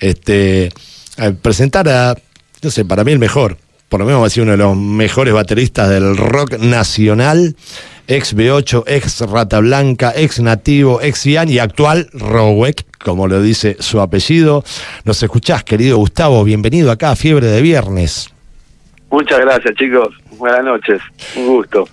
este, presentar a, no sé, para mí el mejor, por lo menos va a ser uno de los mejores bateristas del rock nacional, ex B8, ex Rata Blanca, ex Nativo, ex Ian y actual Rowek, como lo dice su apellido. Nos escuchás, querido Gustavo, bienvenido acá a Fiebre de Viernes. Muchas gracias, chicos. Buenas noches. Un gusto.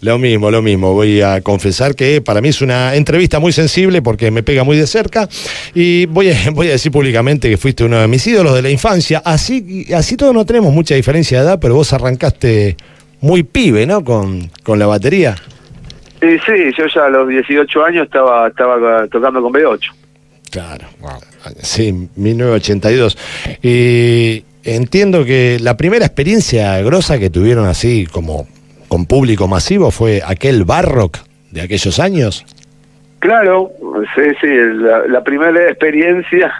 Lo mismo, lo mismo. Voy a confesar que para mí es una entrevista muy sensible porque me pega muy de cerca y voy a, voy a decir públicamente que fuiste uno de mis ídolos de la infancia. Así, así todos no tenemos mucha diferencia de edad, pero vos arrancaste muy pibe, ¿no? Con, con la batería. Sí, sí, yo ya a los 18 años estaba, estaba tocando con B8. Claro, wow. sí, 1982. Y entiendo que la primera experiencia grosa que tuvieron así como con público masivo fue aquel Barrock de aquellos años. Claro, sí, sí, la, primera experiencia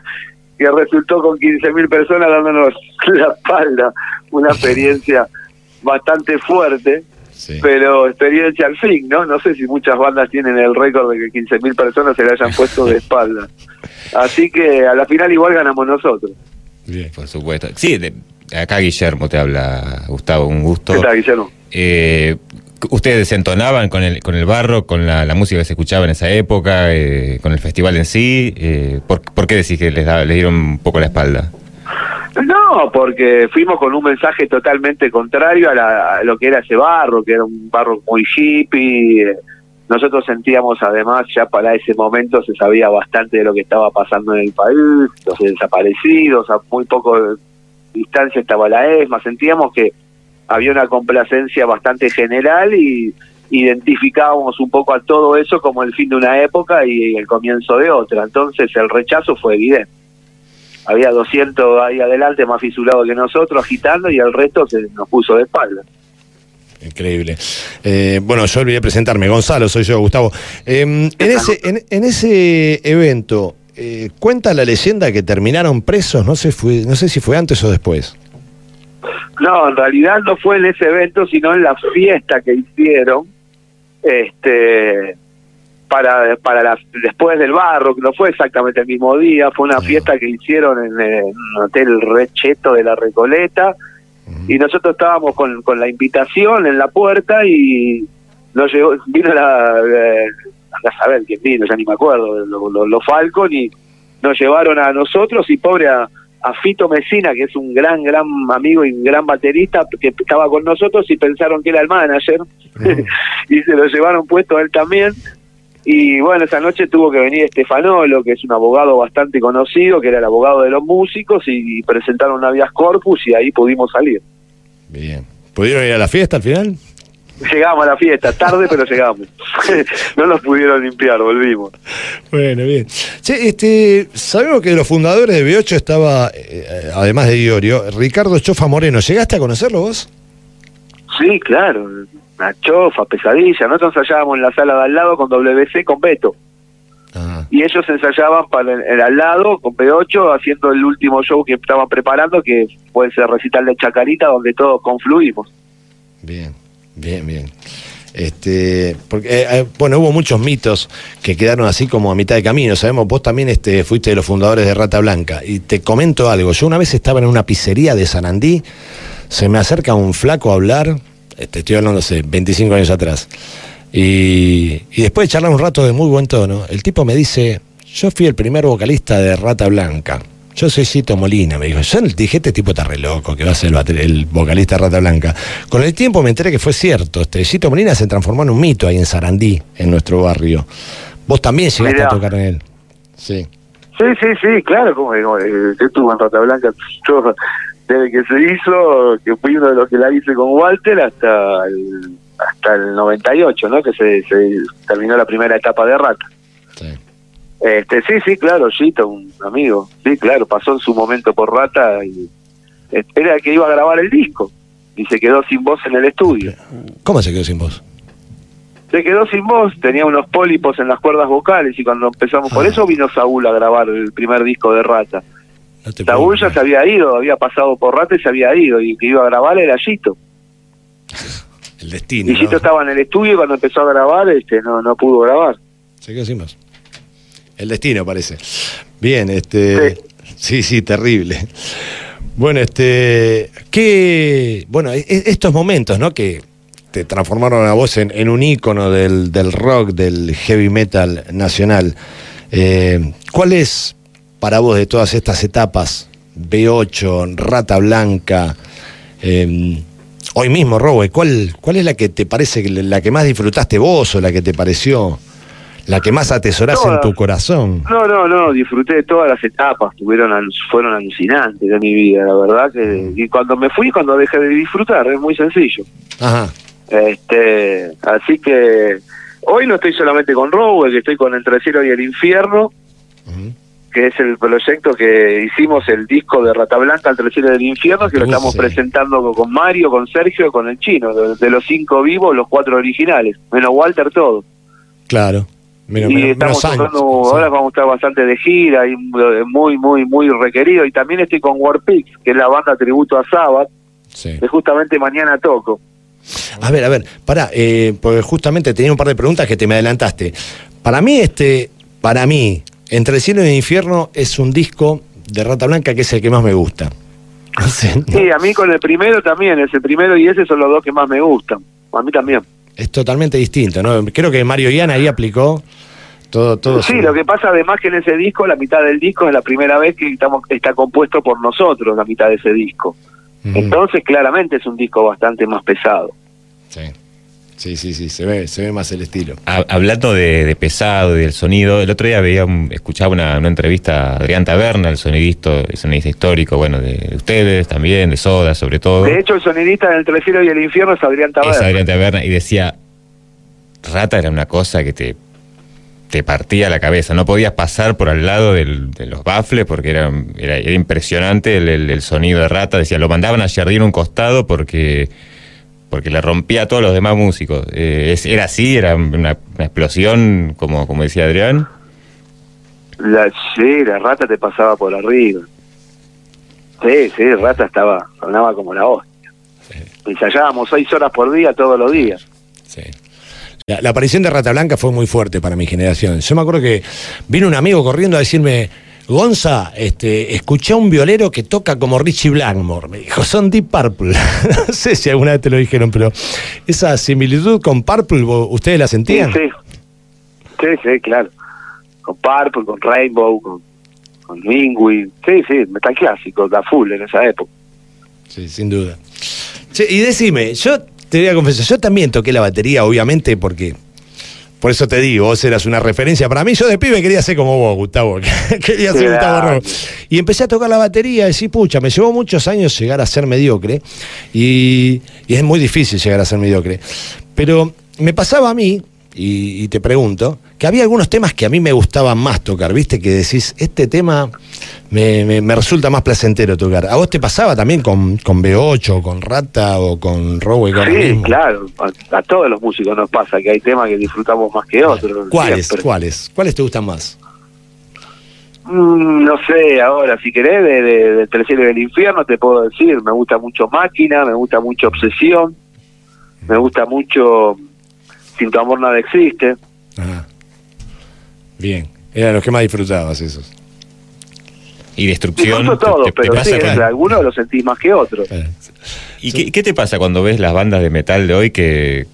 que resultó con 15.000 personas dándonos la espalda, una experiencia bastante fuerte, pero experiencia al fin, ¿no? No sé si muchas bandas tienen el récord de que 15.000 personas se le hayan puesto de espalda. Así que a la final igual ganamos nosotros. Bien, por supuesto. Sí, de, acá Guillermo te habla, Gustavo, un gusto. ¿Qué tal, Guillermo? Eh, ¿Ustedes entonaban con el, con el barro, con la, música que se escuchaba en esa época, eh, con el festival en sí? Eh, ¿por, qué decís que les, les dieron un poco la espalda? No, porque fuimos con un mensaje totalmente contrario a, lo que era ese barro, que era un barro muy hippie. Nosotros sentíamos además, ya para ese momento se sabía bastante de lo que estaba pasando en el país, los desaparecidos, a muy poco distancia estaba la ESMA, sentíamos que había una complacencia bastante general y identificábamos un poco a todo eso como el fin de una época y el comienzo de otra. Entonces el rechazo fue evidente. Había 200 ahí adelante más fisurados que nosotros agitando y el resto se nos puso de espalda. Increíble. Eh, bueno, yo olvidé presentarme. Gonzalo, soy yo, Gustavo. Em, en, ese, en, ese evento, eh, cuenta la leyenda que terminaron presos, no sé, fue, no sé si fue antes o después. No, en realidad no fue en ese evento, sino en la fiesta que hicieron, este, para para la, después del barro, que no fue exactamente el mismo día, fue una fiesta que hicieron en, el hotel Recheto de la Recoleta, y nosotros estábamos con, con la invitación en la puerta y nos llegó, vino la, eh, a saber quién vino, ya ni me acuerdo, los lo, Falcon y nos llevaron a nosotros y pobre a a Fito Mesina, que es un gran, gran amigo y un gran baterista, que estaba con nosotros y pensaron que era el manager, y se lo llevaron puesto a él también. Y bueno, esa noche tuvo que venir Estefanolo, que es un abogado bastante conocido, que era el abogado de los músicos, y presentaron una Vías corpus y ahí pudimos salir. Bien. ¿Pudieron ir a la fiesta al final? Llegamos a la fiesta, tarde, pero llegamos. no nos pudieron limpiar, volvimos. Bueno, bien. este, sabemos que de los fundadores de B8 estaba, eh, además de Diorio, Ricardo Chofa Moreno. ¿Llegaste a conocerlo vos? Sí, claro. Una chofa, pesadilla. Nosotros ensayábamos en la sala de al lado con WC con Beto. Ah. Y ellos ensayaban para el, al lado con B8 haciendo el último show que estaban preparando, que puede ser recital de Chacarita, donde todos confluimos. Bien. Bien, bien. Este, porque eh, eh, bueno, hubo muchos mitos que quedaron así como a mitad de camino. Sabemos, vos también este, fuiste de los fundadores de Rata Blanca. Y te comento algo. Yo una vez estaba en una pizzería de Sanandí, se me acerca un flaco a hablar, este, estoy hablando hace 25 años atrás. Y, y después de charlar un rato de muy buen tono, el tipo me dice, yo fui el primer vocalista de Rata Blanca. Yo soy Cito Molina, me dijo. Yo dije, este tipo está re loco, que va a ser el, vocalista Rata Blanca. Con el tiempo me enteré que fue cierto. Este, Cito Molina se transformó en un mito ahí en Sarandí, en nuestro barrio. Vos también llegaste a tocar en él. Sí. Sí, sí, sí, claro, como digo, eh, yo estuve en Rata Blanca, yo desde que se hizo, que fui uno de los que la hice con Walter hasta el, hasta el 98, ¿no? Que se, se terminó la primera etapa de Rata. Sí. Este, sí, sí, claro, Gito, un amigo. Sí, claro, pasó en su momento por Rata y era que iba a grabar el disco y se quedó sin voz en el estudio. ¿Cómo se quedó sin voz? Se quedó sin voz, tenía unos pólipos en las cuerdas vocales y cuando empezamos, por ah. eso vino Saúl a grabar el primer disco de Rata. Saúl ya se había ido, había pasado por Rata y se había ido y que iba a grabar era Gito. El destino. Y Gito estaba en el estudio y cuando empezó a grabar este no no pudo grabar. Se quedó sin voz. El destino parece. Bien, este. Sí, sí, terrible. Bueno, este, qué, bueno, e- e- estos momentos, ¿no? Que te transformaron a vos en, en un ícono del, del rock, del heavy metal nacional. Eh, ¿Cuál es para vos de todas estas etapas, B8, Rata Blanca, eh, hoy mismo, Rowe, ¿cuál, ¿cuál es la que te parece la que más disfrutaste vos o la que te pareció la que más atesorás en tu corazón? No, no, no, disfruté de todas las etapas, tuvieron al- fueron alucinantes de mi vida, la verdad que y cuando me fui, cuando dejé de disfrutar, es muy sencillo. Ajá. Este, así que hoy no estoy solamente con Rowe, que estoy con Entre el cielo y el infierno, que es el proyecto que hicimos el disco de Rata Blanca el cielo y el infierno, que lo estamos sí. presentando con- con Mario, con Sergio, con el chino, de, de los cinco vivos, los cuatro originales, menos Walter todo. Claro. Menos, y menos- estamos menos años, tocando, sí. ahora vamos a estar bastante de gira y muy, muy, muy requerido. Y también estoy con Warpix, que es la banda tributo a Sabbath, Sí. que justamente mañana toco. A ver, a ver, pará, eh, porque justamente tenía un par de preguntas que te me adelantaste. Para mí, este, para mí, Entre el cielo y el infierno es un disco de Rata Blanca que es el que más me gusta. Sí, a mí con el primero también, ese primero y ese son los dos que más me gustan. A mí también. Es totalmente distinto, ¿no? Creo que Mario Ian ahí aplicó todo, todo. Sí, su- lo que pasa además que en ese disco, la mitad del disco es la primera vez que estamos está compuesto por nosotros, la mitad de ese disco. Entonces, claramente es un disco bastante más pesado. Sí. Sí, sí, sí, se ve, se ve más el estilo. Ha- Hablando de, de pesado y del sonido, el otro día veía un- escuchaba una, una entrevista a Adrián Taberna, el sonidista, el sonidista histórico, bueno, de ustedes también, de Soda sobre todo. De hecho, el sonidista del Entre el cielo y el infierno es Adrián es Taberna. Adrián Taberna y decía, Rata era una cosa que te, te partía la cabeza, no podías pasar por al lado del- de los bafles porque era, era, era impresionante el, el- el sonido de Rata, decía, lo mandaban a Jardín un costado porque porque le rompía a todos los demás músicos. Eh, es- era así, era una, una explosión, como, como decía Adrián. La, sí, la rata te pasaba por arriba. Sí, sí, rata estaba, sonaba como la hostia. Ensayábamos seis horas por día todos los días. Sí. La, la aparición de Rata Blanca fue muy fuerte para mi generación. Yo me acuerdo que vino un amigo corriendo a decirme, Gonza, este, escuché a un violero que toca como Richie Blackmore. Me dijo, son Deep Purple. no sé si alguna vez te lo dijeron, pero esa similitud con Purple, ¿vo- ¿ustedes la sentían? sí. Sí, sí, claro. Con Purple, con Rainbow, con, con Lingui. Sí, sí, metal clásico, da full en esa época. Sí, sin duda. Che, y decime, yo te voy a confesar, yo también toqué la batería, obviamente, porque. Por eso te digo, vos eras una referencia para mí. Yo de pibe quería ser como vos, Gustavo. quería ser. Gustavo Rojo. Y empecé a tocar la batería y decir, pucha, me llevó muchos años llegar a ser mediocre. Y, y es muy difícil llegar a ser mediocre. Pero me pasaba a mí, y, y te pregunto, que había algunos temas que a mí me gustaban más tocar, ¿viste? Que decís, este tema me, me- me resulta más placentero tocar. ¿A vos te pasaba también con, con B8, con Rata o con Rowe? con lo Sí, mismo? claro. A, a todos los músicos nos pasa que hay temas que disfrutamos más que otros. ¿Cuáles? ¿Cuáles? ¿Cuáles te gustan más? Mm, no sé, ahora, si querés, de, de, de Entre el cielo y el infierno te puedo decir, me gusta mucho Máquina, me gusta mucho Obsesión, me gusta mucho Sin tu amor nada existe. Ajá. Bien. Eran los que más disfrutabas esos. Y destrucción. Disfruto te- te pero pasa sí, con- algunos los sentís más que otros. ¿Y qué, qué te pasa cuando ves las bandas de metal de hoy que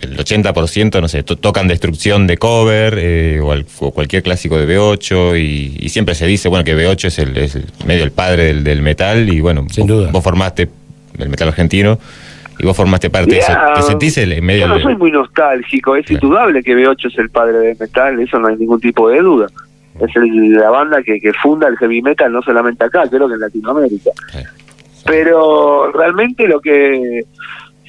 el 80%, no sé, to- tocan destrucción de cover eh, o, al- o cualquier clásico de B8 y, y siempre se dice, bueno, que B8 es, el, es el- medio el padre del, del metal y bueno, Sin vos, duda. vos formaste el metal argentino y vos formaste parte de eso. ¿Te sentís el- en medio Yo no soy muy nostálgico, es Claro. indudable que B8 es el padre del metal, eso no hay ningún tipo de duda. Es el- la banda que, que funda el heavy metal, no solamente acá, creo que en Latinoamérica. Pero realmente lo que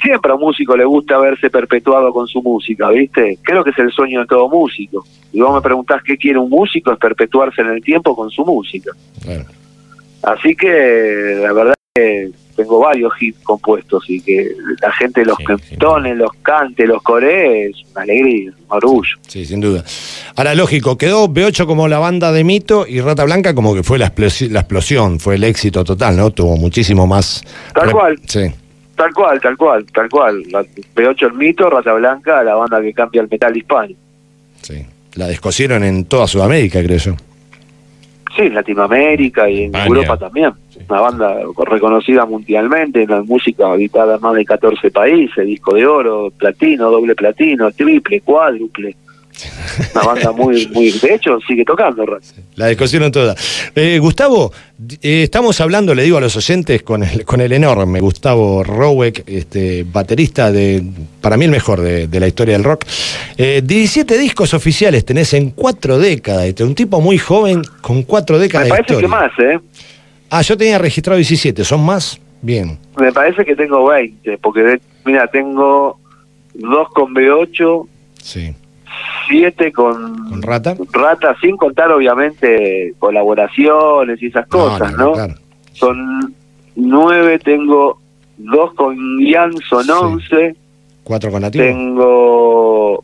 siempre a un músico le gusta verse perpetuado con su música, ¿viste? Creo que es el sueño de todo músico. Y vos me preguntás qué quiere un músico, es perpetuarse en el tiempo con su música. Así que la verdad que tengo varios hits compuestos y que la gente los Sí, cantone, los cante, los coree, es una alegría, un orgullo. Sí, sin duda. Ahora, lógico, quedó B8 como la banda de mito y Rata Blanca como que fue la, explosi- la explosión, fue el éxito total, ¿no? Tuvo muchísimo más. Tal cual. Sí. Tal cual, tal cual, tal cual. La P8 el mito, Rata Blanca, la banda que cambia el metal hispano. Sí. La descosieron en toda Sudamérica, creo yo. Sí, en Latinoamérica y en España. Europa también. Una banda reconocida mundialmente en la música habitada en más de 14 países, disco de oro, platino, doble platino, triple, cuádruple. Una banda muy, muy... De hecho, sigue tocando. La descosieron toda. Eh, Gustavo, eh, estamos hablando, le digo a los oyentes, con el, con el enorme Gustavo Roweck, este, baterista de, para mí el mejor de, de la historia del rock. Eh, 17 discos oficiales tenés en cuatro décadas. Este, un tipo muy joven con cuatro décadas Me de parece historia. que más, ¿eh? Ah, yo tenía registrado 17, ¿son más? Bien. Me parece que tengo 20, porque, mira, tengo dos con B8, Sí. siete con... ¿Con Rata? Rata, sin contar obviamente colaboraciones y esas cosas, no, ¿no? no, claro. Son nueve, tengo dos con Ian, son Sí. once, Cuatro con nativo. tengo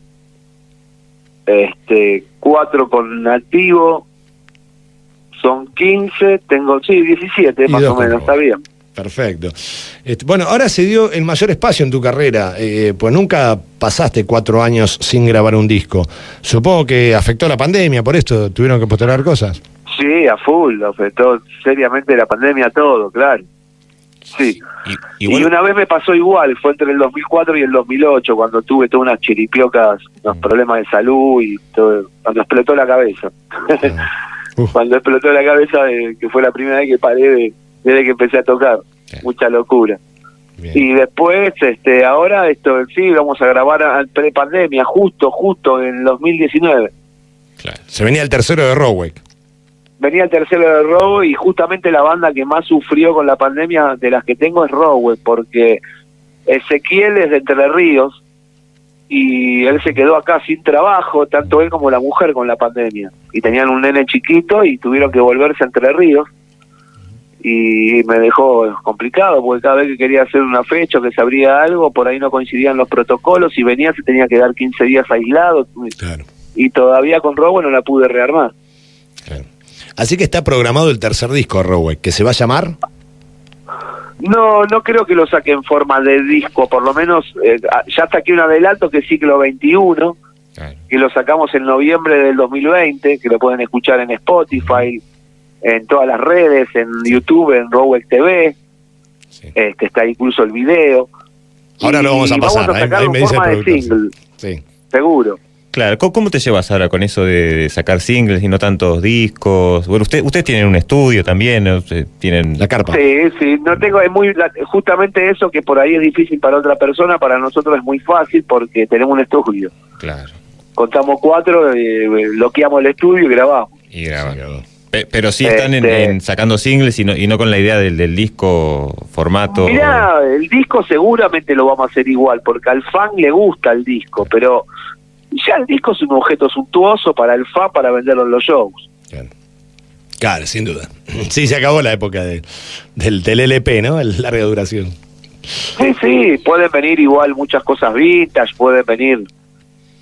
este cuatro con Nativo, son quince, tengo, sí, diecisiete Y más dos o menos, está bien. Perfecto. Este, bueno, ahora se dio el mayor espacio en tu carrera, eh, pues nunca pasaste cuatro años sin grabar un disco. Supongo que afectó la pandemia, por esto tuvieron que postergar cosas. Sí, a full, afectó seriamente la pandemia todo, claro. Sí. Y, una vez me pasó igual, fue entre el 2004 y el 2008, cuando tuve todas unas chiripiocas, unos problemas de salud y todo, cuando explotó la cabeza. Cuando explotó la cabeza, eh, que fue la primera vez que paré de- desde que empecé a tocar. Mucha locura. bien. Y después, este ahora, esto sí, vamos a grabar al pre-pandemia, justo, justo en 2019. claro. Se venía el tercero de Roweck. Venía el tercero de Rowe y justamente la banda que más sufrió con la pandemia de las que tengo es Rowe, porque Ezequiel es de Entre Ríos y él se quedó acá sin trabajo, tanto él como la mujer con la pandemia. Y tenían un nene chiquito y tuvieron que volverse a Entre Ríos. Y me dejó complicado, porque cada vez que quería hacer una fecha o que se abría algo, por ahí no coincidían los protocolos y venía se tenía que dar 15 días aislado. Claro, Y todavía con Rowe no la pude rearmar. claro. Así que está programado el tercer disco de Roweck, que se va a llamar. No, no creo que lo saque en forma de disco, por lo menos eh, ya saqué un adelanto que es ciclo 21, claro. que lo sacamos en noviembre del 2020, que lo pueden escuchar en Spotify, en todas las redes, en YouTube, en Rowek TV, Sí. este, está incluso el video. Ahora Y lo vamos a pasar, Vamos a ahí- ahí me en dice el forma de productor, single, Sí. seguro. Claro, ¿cómo, cómo te llevas ahora con eso de, sacar singles y no tantos discos? Bueno, usted, ustedes tienen un estudio también, tienen... La carpa. Sí, sí, no tengo, es muy, justamente eso que por ahí es difícil para otra persona, para nosotros es muy fácil porque tenemos un estudio. Claro. Contamos cuatro, eh, bloqueamos el estudio y grabamos. Y graban. Pe- Pero sí están en, Este- en sacando singles y no, y no con la idea del, del disco formato. Mirá, el disco seguramente lo vamos a hacer igual, porque al fan le gusta el disco, pero ya el disco es un objeto suntuoso para el fan para venderlo en los shows. Claro. Claro, sin duda. Sí, se acabó la época de- del, del LP, ¿no? El larga duración. Sí, sí, pueden venir igual muchas cosas vintage, pueden venir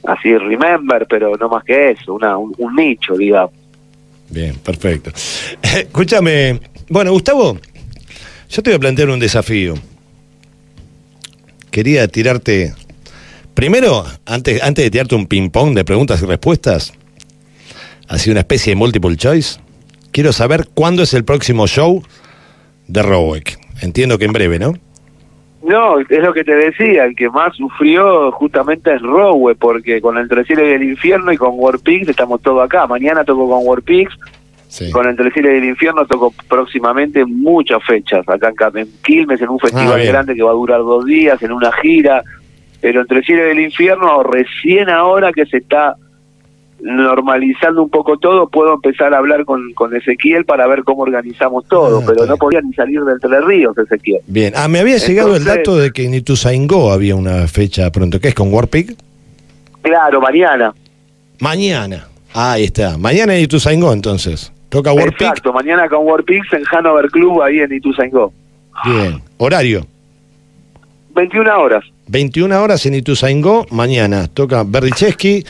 así remember, pero no más que eso, una, un, un nicho, digamos. Bien, perfecto. Escúchame, bueno, Gustavo, yo te voy a plantear un desafío. Quería tirarte, primero, antes, antes de tirarte un ping-pong de preguntas y respuestas, así una especie de multiple choice, quiero saber cuándo es el próximo show de Roweck. Entiendo que en breve, ¿no? No, es lo que te decía, el que más sufrió justamente es Rowe, porque con Entre el cielo y el infierno y con Warpix estamos todos acá. Mañana toco con Warpix, Sí. con Entre el cielo y el infierno toco próximamente muchas fechas, acá en, Quilmes, en un festival Ah, bien. grande que va a durar dos días, en una gira, pero Entre el cielo y el infierno, recién ahora que se está normalizando un poco todo, puedo empezar a hablar con, con Ezequiel para ver cómo organizamos todo, Ah, pero no podía ni salir de Entre Ríos, Ezequiel. Bien. Ah, me había llegado el dato de que en Ituzaingó había una fecha pronto. ¿Qué es con Warpig? Claro, mañana. Mañana. Ah, ahí está. Mañana en Ituzaingó, entonces. Toca Warpig. Exacto, mañana con Warpix en Hanover Club, ahí en Ituzaingó. Bien. Horario. 21 horas. 21 horas en Ituzaingó. Mañana toca Berdichevsky,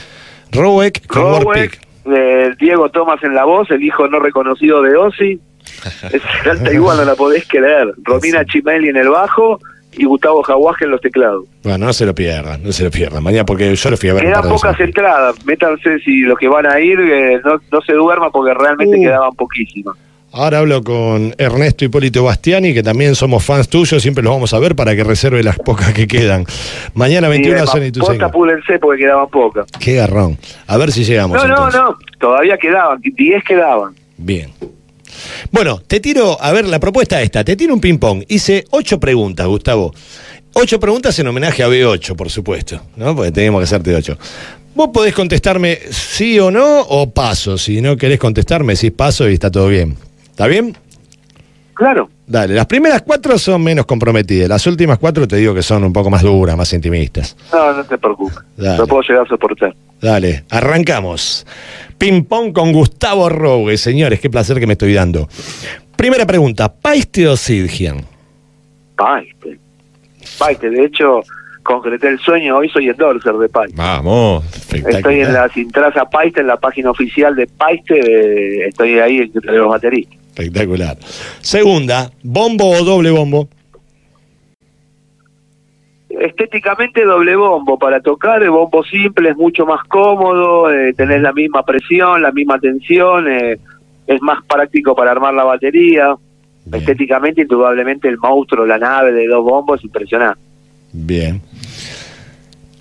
Roweck con Rowe, Warpig. eh, Diego Tomás en la voz, el hijo no reconocido de Ozzy. Es alta igual, no la podés creer. Romina Chimelli en el bajo y Gustavo Jaguaje en los teclados. Bueno, no se lo pierdan, no se lo pierdan. Mañana, porque yo lo fui a ver. Quedan pocas entradas, métanse si los que van a ir, eh, no, no se duerman porque realmente Uh. quedaban poquísimas. Ahora hablo con Ernesto Hipólito Bastiani, que también somos fans tuyos, siempre los vamos a ver para que reserve las pocas que quedan. Mañana 21 Sí, a ma- Sony posta, Tucson. apúrense porque quedaban pocas. Qué garrón. A ver si llegamos. No, no, entonces. no, todavía quedaban, 10 quedaban. Bien. Bueno, te tiro, a ver, la propuesta esta, te tiro un ping-pong. Hice ocho preguntas, Gustavo. Ocho preguntas en homenaje a B8, por supuesto, ¿no? Porque tenemos que hacerte ocho. Vos podés contestarme sí o no o paso. Si no querés contestarme, decís paso y está todo bien. ¿Está bien? Claro. Dale, las primeras cuatro son menos comprometidas. Las últimas cuatro te digo que son un poco más duras, más intimistas. No, no te preocupes. Dale. Lo puedo llegar a soportar. Dale, arrancamos. Ping pong con Gustavo Rogue, señores, qué placer que me estoy dando. Primera pregunta, ¿Paiste o Sidgian? Paiste. Paiste, de hecho, concreté el sueño, hoy soy endorser de Paiste. Vamos. Estoy en la Sintraza Paiste, en la página oficial de Paiste, estoy ahí entre los bateristas. Espectacular. Segunda, ¿bombo o doble bombo? Estéticamente doble bombo para tocar, el bombo simple es mucho más cómodo, eh, tenés la misma presión, la misma tensión, eh, es más práctico para armar la batería. Bien. Estéticamente, indudablemente, el monstruo, la nave de dos bombos es impresionante. Bien.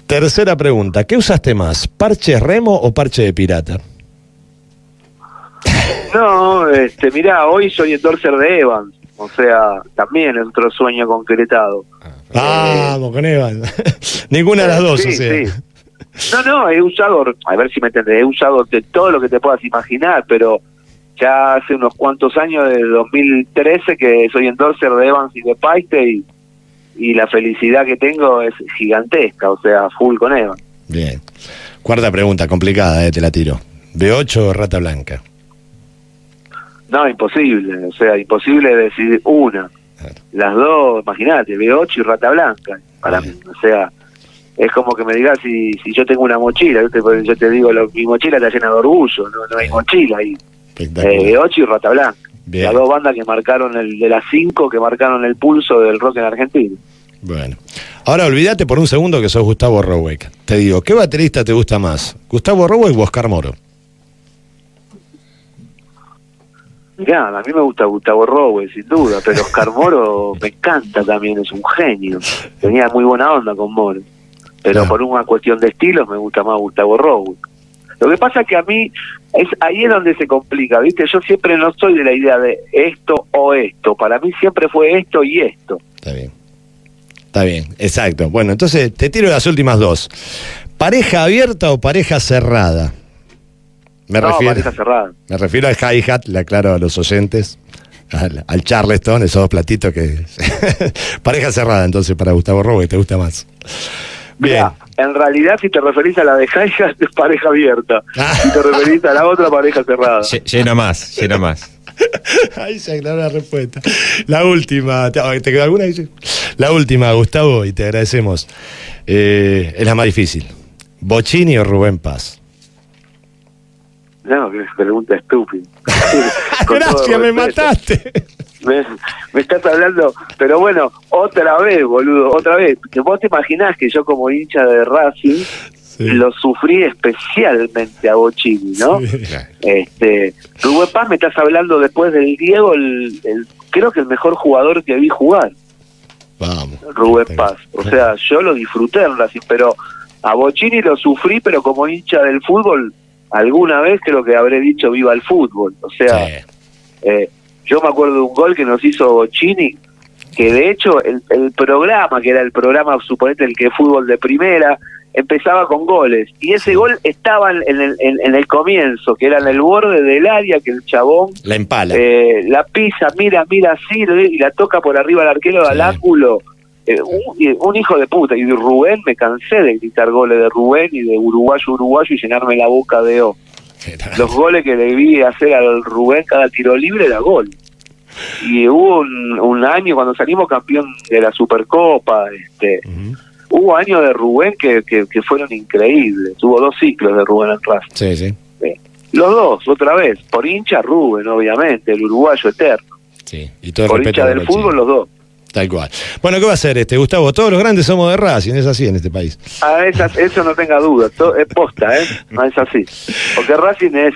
Tercera pregunta, ¿qué usaste más? ¿Parche remo o parche de pirata? No, este, mirá, hoy soy endorser de Evans, o sea, también es otro sueño concretado. Vamos, con Evan. Ninguna de las dos, Sí, o sea. sí. No, no, he usado, a ver si me entendés, he usado de todo lo que te puedas imaginar, pero ya hace unos cuantos años, de 2013, que soy endorser de Evans y de Paiste y, y la felicidad que tengo es gigantesca, o sea, full con Evans. Bien. Cuarta pregunta, complicada, eh, te la tiro. ¿B8 o rata blanca? No, imposible, o sea, imposible decidir una. Claro. Las dos, imagínate, B8 y Rata Blanca, para Bien. mí, o sea, es como que me digas si, si yo tengo una mochila, ¿viste? Porque yo te digo, lo- mi mochila está llena de orgullo, no, no hay mochila ahí. Eh, B8 y Rata Blanca. Bien. Las dos bandas que marcaron, el de las cinco que marcaron el pulso del rock en Argentina. Bueno. Ahora olvídate por un segundo que sos Gustavo Roweck. Te digo, ¿qué baterista te gusta más? ¿Gustavo Roweck o Oscar Moro? Mirá, a mí me gusta Gustavo Rowe, sin duda, pero Oscar Moro me encanta también, es un genio. Tenía muy buena onda con Moro. Pero Claro. por una cuestión de estilos me gusta más Gustavo Rowe. Lo que pasa es que a mí, es ahí es donde se complica, ¿viste? Yo siempre no soy de la idea de esto o esto. Para mí siempre fue esto y esto. Está bien. Está bien, exacto. Bueno, entonces te tiro las últimas dos. ¿Pareja abierta o pareja cerrada? Me no, refiero. pareja cerrada. Me refiero al hi-hat, le aclaro a los oyentes, al, al Charleston, esos dos platitos que... Pareja cerrada, entonces, para Gustavo Rowe, ¿te gusta más? Bien. Mirá, en realidad, si te referís a la de hi-hat, es pareja abierta. Ah. Si te referís a la otra, pareja cerrada. Lle- Llena más, llena más. Ahí se aclaró la respuesta. La última, ¿te, te quedó alguna? Dice? La última, Gustavo, y te agradecemos. Eh, es la más difícil. ¿Bochini o Rubén Paz? No, que pregunta estúpida. Gracias, me mataste. Me, me estás hablando, pero bueno, otra vez, boludo, otra vez. Vos te imaginás que yo como hincha de Racing Sí. lo sufrí especialmente a Bochini, ¿no? Sí. Este, Rubén Paz me estás hablando después del Diego, el, el- creo que el mejor jugador que vi jugar, Vamos. Rubén Paz. O sea, yo lo disfruté en Racing, pero a Bochini lo sufrí, pero como hincha del fútbol, alguna vez creo que habré dicho viva el fútbol. O sea, Sí. eh, yo me acuerdo de un gol que nos hizo Bochini, que de hecho el, el programa, que era el programa, suponete, el que fútbol de primera, empezaba con goles. Y ese gol estaba en el, en, en el comienzo, que era en el borde del área, que el chabón La empala. eh, la pisa, mira, mira así, y la toca por arriba al arquero Sí. al ángulo. Eh, un, un hijo de puta. Y de Rubén, me cansé de gritar goles de Rubén y de uruguayo, uruguayo y llenarme la boca de O. Los goles que le vi hacer al Rubén cada tiro libre era gol. Y hubo un, un año cuando salimos campeón de la Supercopa, este, hubo años de Rubén que, que, que fueron increíbles. Tuvo dos ciclos de Rubén en Racing. Sí, sí. Los dos, otra vez. Por hincha Rubén, obviamente, el uruguayo eterno. sí. Y todo el Por hincha del fútbol, los dos. Tal cual. Bueno, ¿qué va a hacer este Gustavo? Todos los grandes somos de Racing, es así en este país. Ah, eso no tenga duda, to- es posta, ¿eh? No es así. Porque Racing es,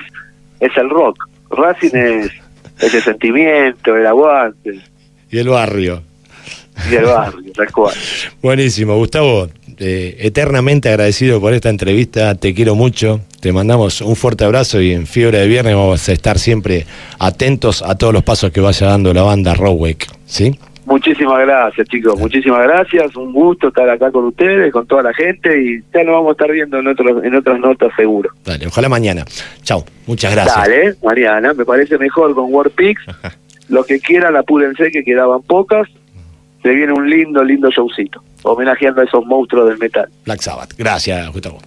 es el rock, Racing es ese sentimiento, el aguante Y el barrio. y el barrio, tal cual. Buenísimo, Gustavo. eh, eternamente agradecido por esta entrevista. Te quiero mucho. Te mandamos un fuerte abrazo y en Fiebre de Viernes vamos a estar siempre atentos a todos los pasos que vaya dando la banda Rowek. ¿Sí? Muchísimas gracias, chicos, muchísimas gracias. Un gusto estar acá con ustedes, con toda la gente y ya nos vamos a estar viendo en, otros, en otras notas seguro. Dale, ojalá mañana. Chao. Muchas gracias. Dale, Mariana, me parece mejor con Warpix. Lo que quieran, apúrense que quedaban pocas. Se viene un lindo, lindo showcito, homenajeando a esos monstruos del metal. Black Sabbath. Gracias, Gustavo.